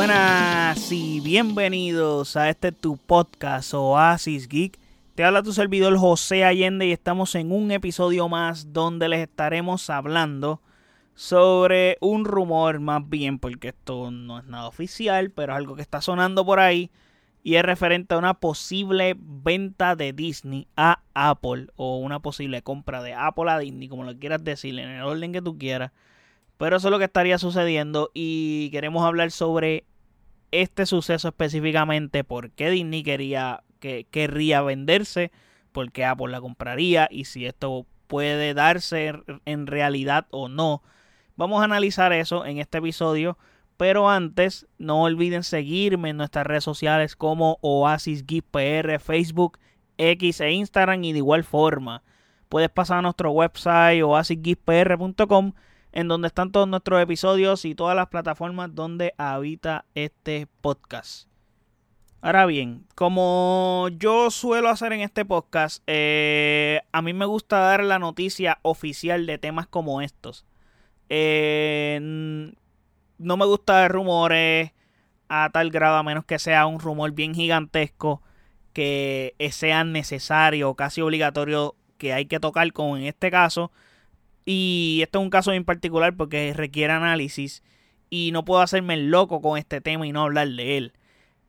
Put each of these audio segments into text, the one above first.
Buenas y bienvenidos a este tu podcast Oasis Geek. Te habla tu servidor José Allende y estamos en un episodio más donde les estaremos hablando sobre un rumor más bien, porque esto no es nada oficial, pero es algo que está sonando por ahí y es referente a una posible venta de Disney a Apple o una posible compra de Apple a Disney, como lo quieras decir, en el orden que tú quieras. Pero eso es lo que estaría sucediendo y queremos hablar sobre este suceso específicamente, por qué Disney quería, que, querría venderse, por qué Apple la compraría y si esto puede darse en realidad o no. Vamos a analizar eso en este episodio. Pero antes, no olviden seguirme en nuestras redes sociales como Oasis PR, Facebook, X e Instagram. Y de igual forma, puedes pasar a nuestro website oasisgeekpr.com en donde están todos nuestros episodios y todas las plataformas donde habita este podcast. Ahora bien, como yo suelo hacer en este podcast, eh, a mí me gusta dar la noticia oficial de temas como estos. Eh, no me gusta dar rumores a tal grado, a menos que sea un rumor bien gigantesco que sea necesario, casi obligatorio, que hay que tocar, como en este caso. Y este es un caso en particular porque requiere análisis y no puedo hacerme el loco con este tema y no hablar de él.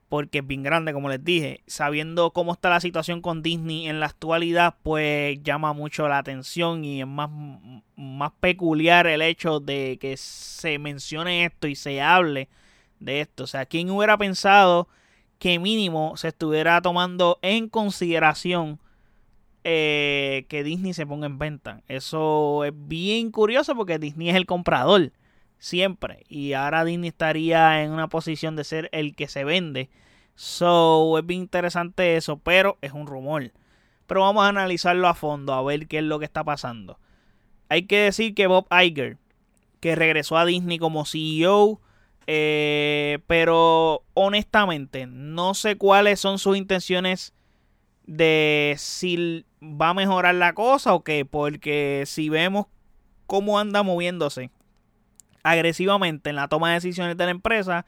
Porque es bien grande, como les dije. Sabiendo cómo está la situación con Disney en la actualidad, pues llama mucho la atención y es más, más peculiar el hecho de que se mencione esto y se hable de esto. O sea, ¿quién hubiera pensado que mínimo se estuviera tomando en consideración eh, que Disney se ponga en venta. Eso es bien curioso porque Disney es el comprador siempre y ahora Disney estaría en una posición de ser el que se vende. So es bien interesante eso, pero es un rumor. Pero vamos a analizarlo a fondo, a ver qué es lo que está pasando. Hay que decir que Bob Iger, que regresó a Disney como CEO, eh, pero honestamente no sé cuáles son sus intenciones de si va a mejorar la cosa o qué, porque si vemos cómo anda moviéndose agresivamente en la toma de decisiones de la empresa,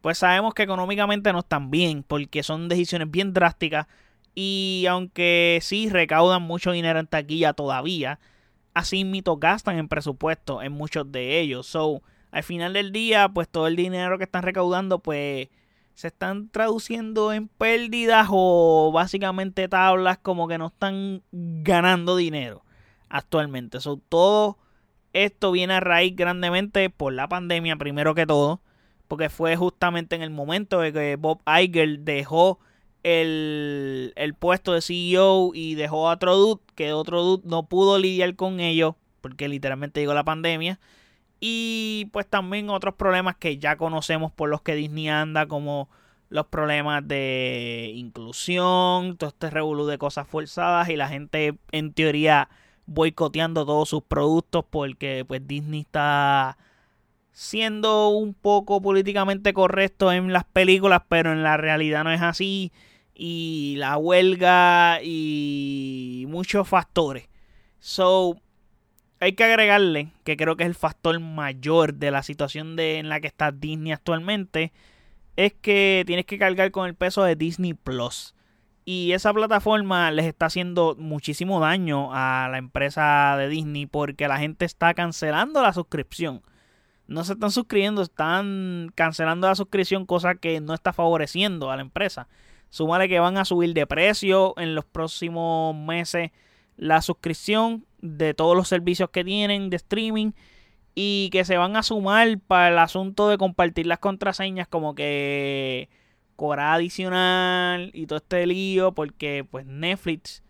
pues sabemos que económicamente no están bien, porque son decisiones bien drásticas y aunque sí recaudan mucho dinero en taquilla todavía, así mito gastan en presupuesto en muchos de ellos. So, al final del día, pues todo el dinero que están recaudando, pues se están traduciendo en pérdidas o básicamente tablas como que no están ganando dinero actualmente. todo esto viene a raíz grandemente por la pandemia, primero que todo, porque fue justamente en el momento de que Bob Iger dejó el, el puesto de CEO y dejó a otro dude, que otro dude no pudo lidiar con ello, porque literalmente llegó la pandemia y pues también otros problemas que ya conocemos por los que Disney anda, como los problemas de inclusión, todo este revolú de cosas forzadas y la gente en teoría boicoteando todos sus productos porque pues Disney está siendo un poco políticamente correcto en las películas, pero en la realidad no es así. Y la huelga y muchos factores. So, hay que agregarle, que creo que es el factor mayor de la situación de, en la que está Disney actualmente, es que tienes que cargar con el peso de Disney Plus. Y esa plataforma les está haciendo muchísimo daño a la empresa de Disney porque la gente está cancelando la suscripción. No se están suscribiendo, están cancelando la suscripción, cosa que no está favoreciendo a la empresa. Súmale que van a subir de precio en los próximos meses la suscripción de todos los servicios que tienen de streaming y que se van a sumar para el asunto de compartir las contraseñas como que cobrar adicional y todo este lío porque pues Netflix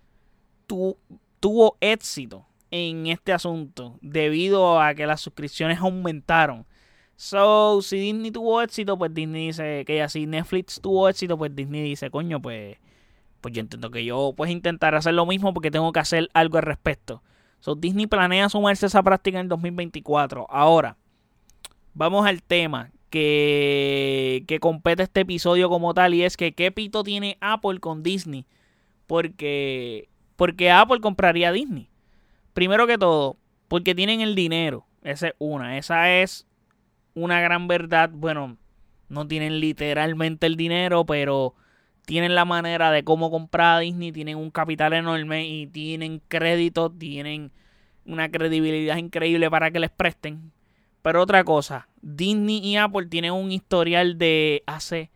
tuvo éxito en este asunto debido a que las suscripciones aumentaron. So, si Disney tuvo éxito, pues Disney dice que así Netflix tuvo éxito, pues Disney dice, coño, pues pues yo entiendo que yo pues intentar hacer lo mismo porque tengo que hacer algo al respecto. Disney planea sumarse a esa práctica en el 2024. Ahora, vamos al tema que, que compete este episodio como tal y es que qué pito tiene Apple con Disney. Porque, porque Apple compraría Disney. Primero que todo, porque tienen el dinero. Esa es una. Esa es una gran verdad. Bueno, no tienen literalmente el dinero, pero tienen la manera de cómo comprar a Disney, tienen un capital enorme y tienen crédito, tienen una credibilidad increíble para que les presten. Pero otra cosa, Disney y Apple tienen un historial de hace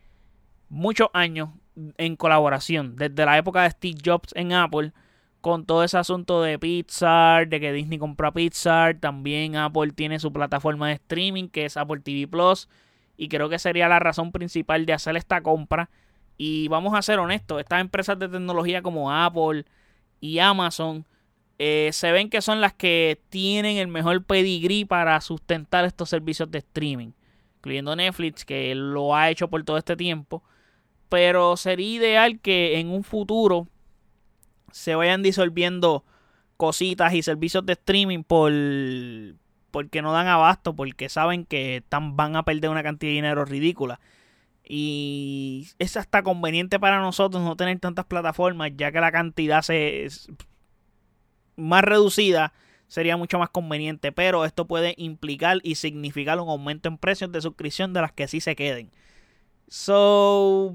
muchos años en colaboración, desde la época de Steve Jobs en Apple, con todo ese asunto de Pixar, de que Disney compra Pixar, también Apple tiene su plataforma de streaming que es Apple TV Plus, y creo que sería la razón principal de hacer esta compra y vamos a ser honestos, estas empresas de tecnología como Apple y Amazon eh, se ven que son las que tienen el mejor pedigrí para sustentar estos servicios de streaming, incluyendo Netflix, que lo ha hecho por todo este tiempo. Pero sería ideal que en un futuro se vayan disolviendo cositas y servicios de streaming por porque no dan abasto, porque saben que van a perder una cantidad de dinero ridícula. Y es hasta conveniente para nosotros no tener tantas plataformas, ya que la cantidad es más reducida sería mucho más conveniente. Pero esto puede implicar y significar un aumento en precios de suscripción de las que sí se queden. So,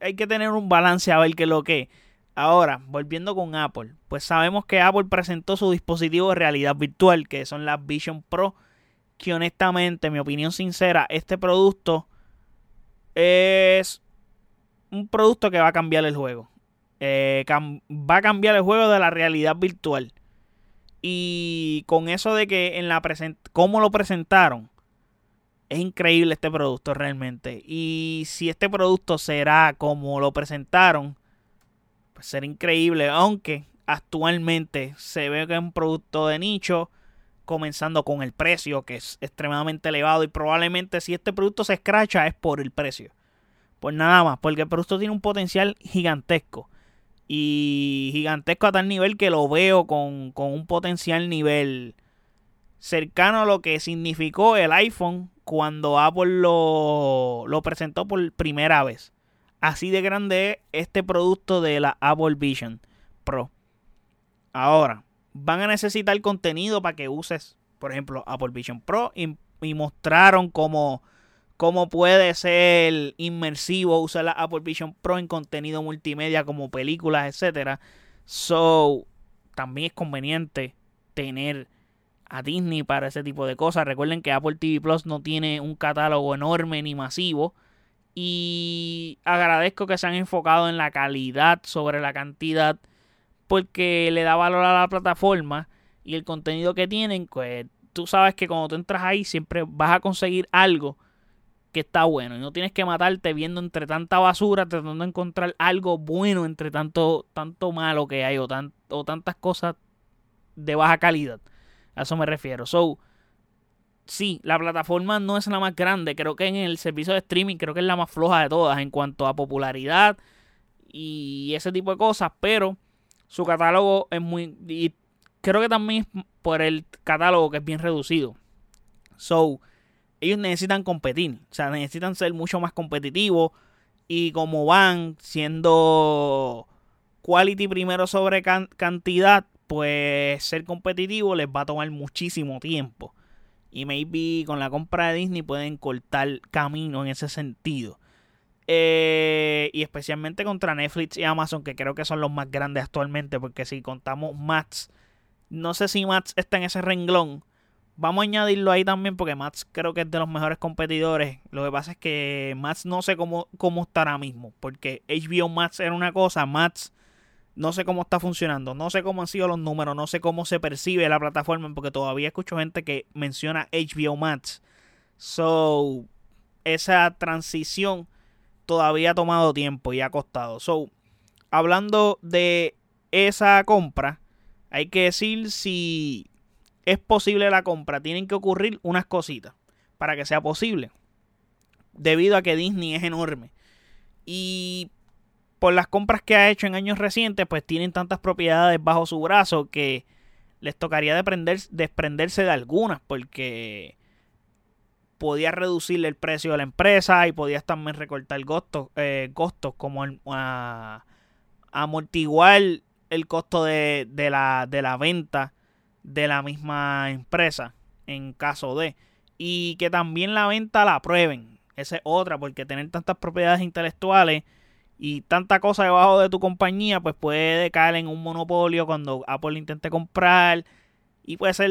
hay que tener un balance a ver qué es lo que. Ahora, volviendo con Apple, pues sabemos que Apple presentó su dispositivo de realidad virtual, que son las Vision Pro, que honestamente, mi opinión sincera, este producto es un producto que va a cambiar el juego. Eh, va a cambiar el juego de la realidad virtual. Y con eso de que en la cómo lo presentaron, es increíble este producto realmente. Y si este producto será como lo presentaron, pues será increíble. Aunque actualmente se ve que es un producto de nicho comenzando con el precio que es extremadamente elevado y probablemente si este producto se escracha es por el precio. Pues nada más, porque el producto tiene un potencial gigantesco. Y gigantesco a tal nivel que lo veo con, un potencial nivel cercano a lo que significó el iPhone cuando Apple lo, lo presentó por primera vez. Así de grande es este producto de la Apple Vision Pro. Ahora, van a necesitar contenido para que uses, por ejemplo, Apple Vision Pro y, mostraron cómo, cómo, puede ser inmersivo usar la Apple Vision Pro en contenido multimedia como películas, etcétera. So, también es conveniente tener a Disney para ese tipo de cosas. Recuerden que Apple TV Plus no tiene un catálogo enorme ni masivo. Y agradezco que se han enfocado en la calidad sobre la cantidad porque le da valor a la plataforma y el contenido que tienen, pues tú sabes que cuando tú entras ahí siempre vas a conseguir algo que está bueno y no tienes que matarte viendo entre tanta basura tratando de encontrar algo bueno entre tanto tanto malo que hay o, o tantas cosas de baja calidad. A eso me refiero. So, sí, la plataforma no es la más grande. Creo que en el servicio de streaming creo que es la más floja de todas en cuanto a popularidad y ese tipo de cosas. Pero su catálogo es muy... Y creo que también por el catálogo que es bien reducido. So, ellos necesitan competir. O sea, necesitan ser mucho más competitivos. Y como van siendo quality primero sobre cantidad, pues ser competitivo les va a tomar muchísimo tiempo. Y maybe con la compra de Disney pueden cortar camino en ese sentido. Eh, y especialmente contra Netflix y Amazon, que creo que son los más grandes actualmente, porque si contamos Mats, no sé si Mats está en ese renglón. Vamos a añadirlo ahí también porque Mats creo que es de los mejores competidores. Lo que pasa es que Mats no sé cómo, cómo está mismo. Porque HBO Mats era una cosa, Mats no sé cómo está funcionando. No sé cómo han sido los números, no sé cómo se percibe la plataforma. Porque todavía escucho gente que menciona HBO Mats. So, esa transición todavía ha tomado tiempo y ha costado. So, hablando de esa compra, hay que decir si es posible la compra. Tienen que ocurrir unas cositas para que sea posible. Debido a que Disney es enorme. Y por las compras que ha hecho en años recientes, pues tienen tantas propiedades bajo su brazo que les tocaría desprenderse de algunas. Porque podía reducirle el precio de la empresa y podías también recortar costos, eh, costos como amortiguar el costo de, la, de la venta de la misma empresa en caso de. Y que también la venta la aprueben Esa es otra, porque tener tantas propiedades intelectuales y tanta cosa debajo de tu compañía, pues puede caer en un monopolio cuando Apple intente comprar y puede ser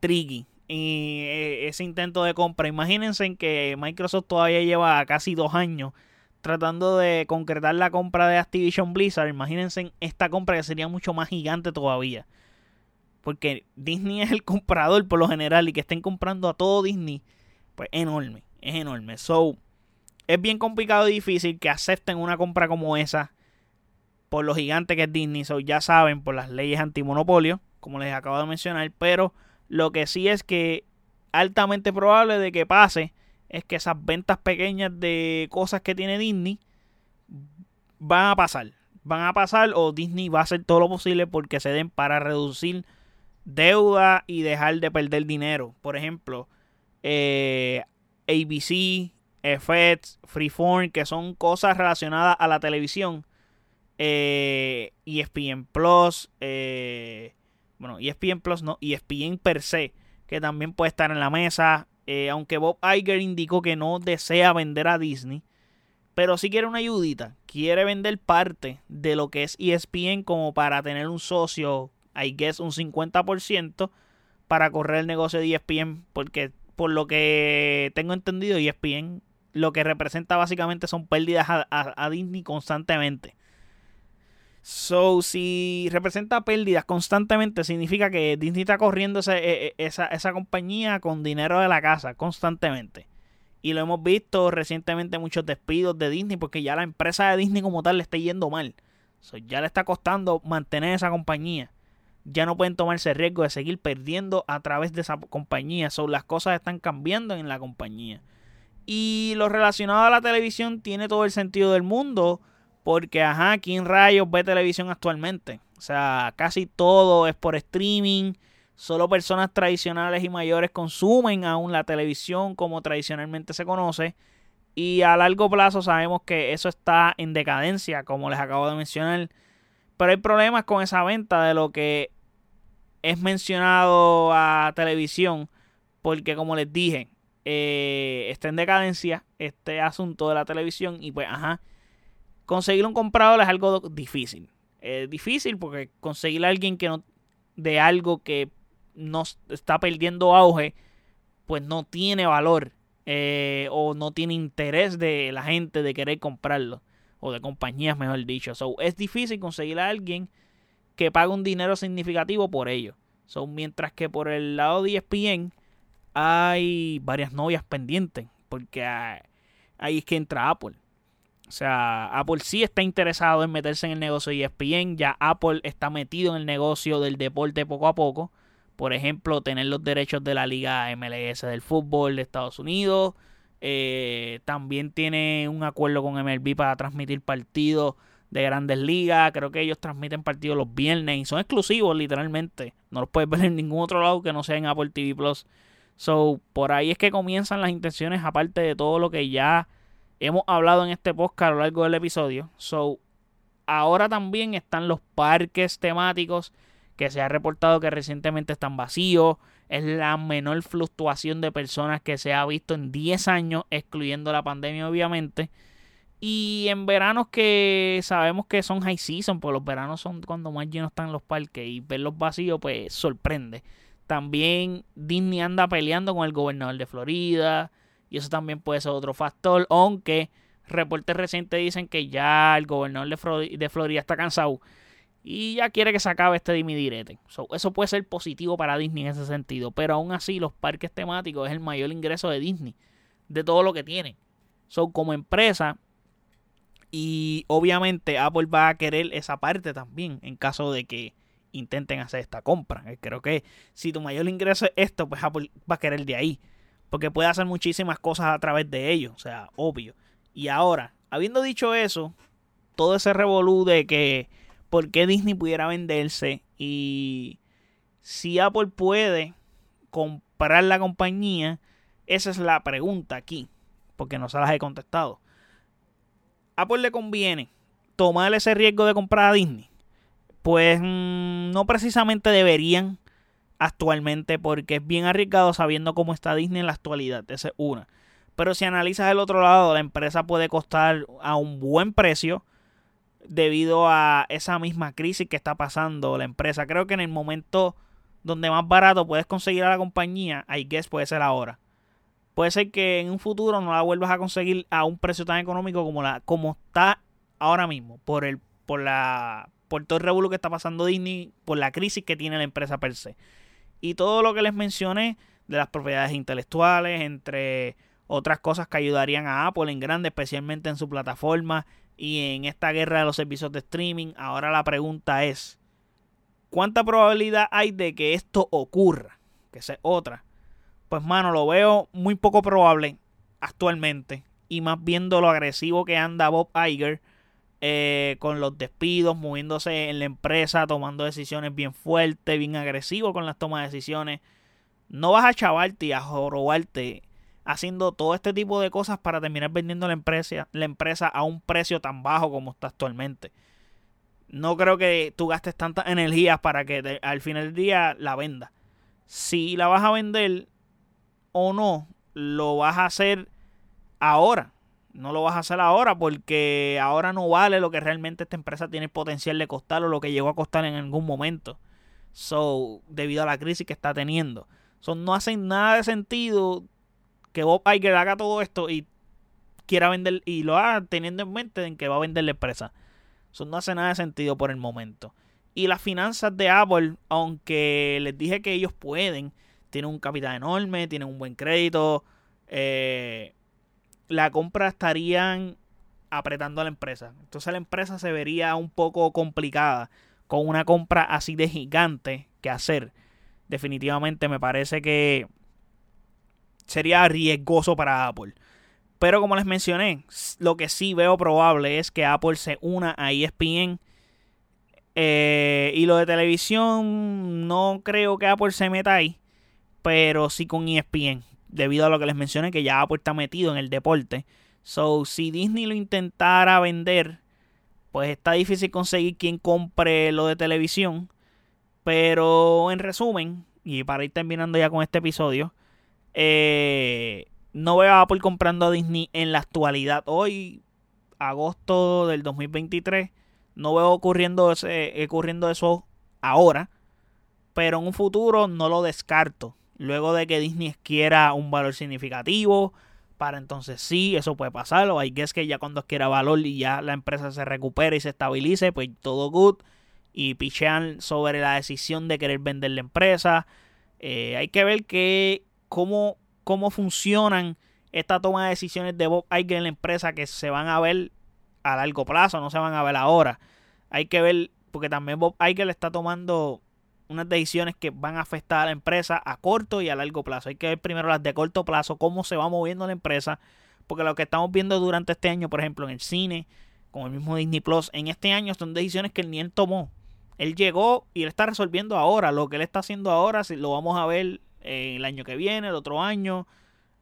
tricky y eh, ese intento de compra. Imagínense en que Microsoft todavía lleva casi dos años tratando de concretar la compra de Activision Blizzard. Imagínense en esta compra que sería mucho más gigante todavía. Porque Disney es el comprador por lo general y que estén comprando a todo Disney, pues enorme, es enorme. So, es bien complicado y difícil que acepten una compra como esa por lo gigante que es Disney. So, ya saben, por las leyes antimonopolio, como les acabo de mencionar, pero lo que sí es que altamente probable de que pase es que esas ventas pequeñas de cosas que tiene Disney van a pasar. Van a pasar o Disney va a hacer todo lo posible porque se den para reducir deuda y dejar de perder dinero. Por ejemplo, eh, ABC, FX, Freeform, que son cosas relacionadas a la televisión. Eh, ESPN Plus, eh, bueno, ESPN Plus no, ESPN per se, que también puede estar en la mesa. Eh, aunque Bob Iger indicó que no desea vender a Disney, pero sí quiere una ayudita. Quiere vender parte de lo que es ESPN como para tener un socio, I guess un 50% para correr el negocio de ESPN, porque por lo que tengo entendido, ESPN lo que representa básicamente son pérdidas a Disney constantemente. So, si representa pérdidas constantemente, significa que Disney está corriendo e, e, esa, esa, compañía con dinero de la casa constantemente. Y lo hemos visto recientemente muchos despidos de Disney porque ya la empresa de Disney como tal le está yendo mal. So, ya le está costando mantener esa compañía. Ya no pueden tomarse el riesgo de seguir perdiendo a través de esa compañía. So, las cosas están cambiando en la compañía. Y lo relacionado a la televisión tiene todo el sentido del mundo porque, ajá, ¿quién rayos ve televisión actualmente? O sea, casi todo es por streaming. Solo personas tradicionales y mayores consumen aún la televisión como tradicionalmente se conoce. Y a largo plazo sabemos que eso está en decadencia, como les acabo de mencionar. Pero hay problemas con esa venta de lo que es mencionado a televisión. Porque como les dije, eh, está en decadencia este asunto de la televisión. Y pues, ajá conseguir un comprador es algo difícil. Es difícil porque conseguir a alguien que no de algo que no está perdiendo auge, pues no tiene valor eh, o no tiene interés de la gente de querer comprarlo o de compañías, mejor dicho. So, es difícil conseguir a alguien que pague un dinero significativo por ello. So, mientras que por el lado de ESPN hay varias novias pendientes, porque ahí es que entra Apple. O sea, Apple sí está interesado en meterse en el negocio de ESPN. Ya Apple está metido en el negocio del deporte poco a poco. Por ejemplo, tener los derechos de la liga MLS del fútbol de Estados Unidos. Eh, también tiene un acuerdo con MLB para transmitir partidos de grandes ligas. Creo que ellos transmiten partidos los viernes y son exclusivos literalmente. No los puedes ver en ningún otro lado que no sea en Apple TV Plus. So, por ahí es que comienzan las intenciones, aparte de todo lo que ya hemos hablado en este podcast a lo largo del episodio. So, ahora también están los parques temáticos que se ha reportado que recientemente están vacíos. Es la menor fluctuación de personas que se ha visto en 10 años, excluyendo la pandemia obviamente. Y en veranos que sabemos que son high season, pues los veranos son cuando más llenos están los parques y verlos vacíos pues sorprende. También Disney anda peleando con el gobernador de Florida. Y eso también puede ser otro factor, aunque reportes recientes dicen que ya el gobernador de, Florida está cansado y ya quiere que se acabe este dimidirete. eso puede ser positivo para Disney en ese sentido, pero aún así los parques temáticos es el mayor ingreso de Disney, de todo lo que tiene. So, como empresa, y obviamente Apple va a querer esa parte también en caso de que intenten hacer esta compra. Creo que si tu mayor ingreso es esto, pues Apple va a querer de ahí porque puede hacer muchísimas cosas a través de ellos, o sea, obvio. Y ahora, habiendo dicho eso, todo ese revolú de que por qué Disney pudiera venderse y si Apple puede comprar la compañía, esa es la pregunta aquí, porque no se las he contestado. Apple le conviene tomar ese riesgo de comprar a Disney. Pues mm, no precisamente deberían actualmente porque es bien arriesgado sabiendo cómo está Disney en la actualidad. Esa es una. Pero si analizas el otro lado, la empresa puede costar a un buen precio debido a esa misma crisis que está pasando la empresa. Creo que en el momento donde más barato puedes conseguir a la compañía, I guess puede ser ahora. Puede ser que en un futuro no la vuelvas a conseguir a un precio tan económico como la como está ahora mismo por el por la por todo el revuelo que está pasando Disney, por la crisis que tiene la empresa per se. Y todo lo que les mencioné de las propiedades intelectuales, entre otras cosas que ayudarían a Apple en grande, especialmente en su plataforma y en esta guerra de los servicios de streaming. Ahora la pregunta es, ¿cuánta probabilidad hay de que esto ocurra? Que sea otra. Pues mano, lo veo muy poco probable actualmente. Y más viendo lo agresivo que anda Bob Iger eh, con los despidos, moviéndose en la empresa, tomando decisiones bien fuertes, bien agresivo con las tomas de decisiones. No vas a chavarte y a jorobarte haciendo todo este tipo de cosas para terminar vendiendo la empresa, la empresa a un precio tan bajo como está actualmente. No creo que tú gastes tantas energías para que al final del día la venda. Si la vas a vender o no, lo vas a hacer ahora. No lo vas a hacer ahora porque ahora no vale lo que realmente esta empresa tiene potencial de costar o lo que llegó a costar en algún momento. So, debido a la crisis que está teniendo. So, no hace nada de sentido que Bob Iger haga todo esto y quiera vender y lo haga teniendo en mente en que va a vender la empresa. Eso no hace nada de sentido por el momento. Y las finanzas de Apple, aunque les dije que ellos pueden, tienen un capital enorme, tienen un buen crédito, eh, la compra estarían apretando a la empresa. Entonces la empresa se vería un poco complicada con una compra así de gigante que hacer. Definitivamente me parece que sería riesgoso para Apple. Pero como les mencioné, lo que sí veo probable es que Apple se una a ESPN. Eh, y lo de televisión, no creo que Apple se meta ahí. Pero sí con ESPN. Debido a lo que les mencioné, que ya Apple está metido en el deporte. So, si Disney lo intentara vender, pues está difícil conseguir quien compre lo de televisión. Pero en resumen, y para ir terminando ya con este episodio, eh, no veo a Apple comprando a Disney en la actualidad. Hoy, agosto del 2023, no veo ocurriendo, ese, ocurriendo eso ahora. Pero en un futuro no lo descarto. Luego de que Disney quiera un valor significativo, para entonces sí, eso puede pasar. O hay que es que ya cuando quiera valor y ya la empresa se recupere y se estabilice, pues todo good. Y pichean sobre la decisión de querer vender la empresa. Eh, hay que ver que cómo, cómo funcionan esta toma de decisiones de Bob Iger en la empresa que se van a ver a largo plazo, no se van a ver ahora. Hay que ver, porque también Bob Iger está tomando unas decisiones que van a afectar a la empresa a corto y a largo plazo. Hay que ver primero las de corto plazo, cómo se va moviendo la empresa, porque lo que estamos viendo durante este año, por ejemplo, en el cine, con el mismo Disney Plus, en este año son decisiones que ni él tomó. Él llegó y él está resolviendo ahora. Lo que él está haciendo ahora, si lo vamos a ver el año que viene, el otro año.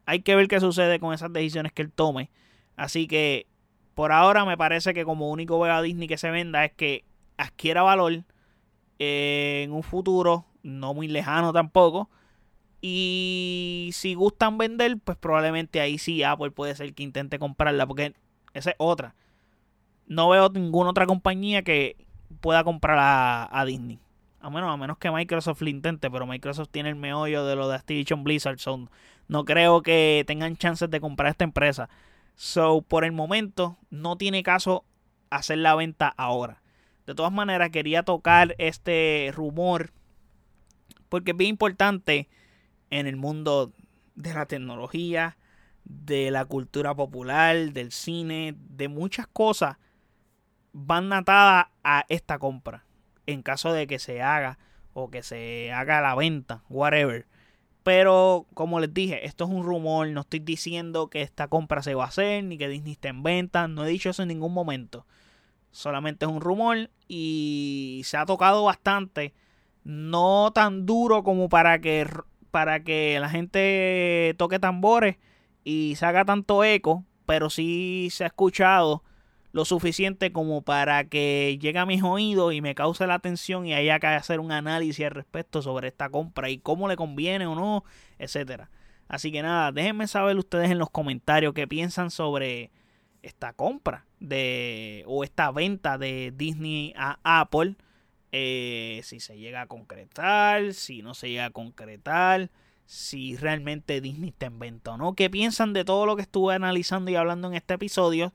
Hay que ver qué sucede con esas decisiones que él tome. Así que por ahora me parece que como único veo a Disney que se venda es que adquiera valor eh, en un futuro no muy lejano tampoco. Y si gustan vender, pues probablemente ahí sí Apple puede ser que intente comprarla, porque esa es otra. No veo ninguna otra compañía que pueda comprar a Disney. A menos, a menos que Microsoft lo intente, pero Microsoft tiene el meollo de lo de Activision Blizzard. So, no creo que tengan chances de comprar esta empresa. So, por el momento, no tiene caso hacer la venta ahora. De todas maneras, quería tocar este rumor porque es bien importante en el mundo de la tecnología, de la cultura popular, del cine, de muchas cosas van atadas a esta compra en caso de que se haga o que se haga la venta, whatever. Pero como les dije, esto es un rumor, no estoy diciendo que esta compra se va a hacer ni que Disney esté en venta, no he dicho eso en ningún momento. Solamente es un rumor y se ha tocado bastante, no tan duro como para que para que la gente toque tambores y se haga tanto eco, pero sí se ha escuchado lo suficiente como para que llegue a mis oídos y me cause la atención y haya que hacer un análisis al respecto sobre esta compra y cómo le conviene o no, etcétera. Así que nada, déjenme saber ustedes en los comentarios qué piensan sobre esta compra de o esta venta de Disney a Apple. Eh, si se llega a concretar, si no se llega a concretar, si realmente Disney está en venta o no. ¿Qué piensan de todo lo que estuve analizando y hablando en este episodio?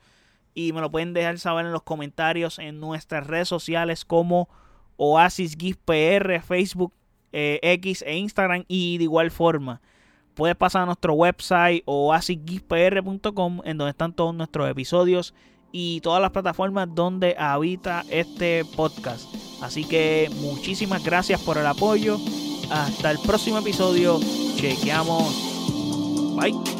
Y me lo pueden dejar saber en los comentarios en nuestras redes sociales como Oasis PR, Facebook, eh, X e Instagram. Y de igual forma, puedes pasar a nuestro website oasisgispr.com en donde están todos nuestros episodios y todas las plataformas donde habita este podcast. Así que muchísimas gracias por el apoyo. Hasta el próximo episodio. Chequeamos. Bye.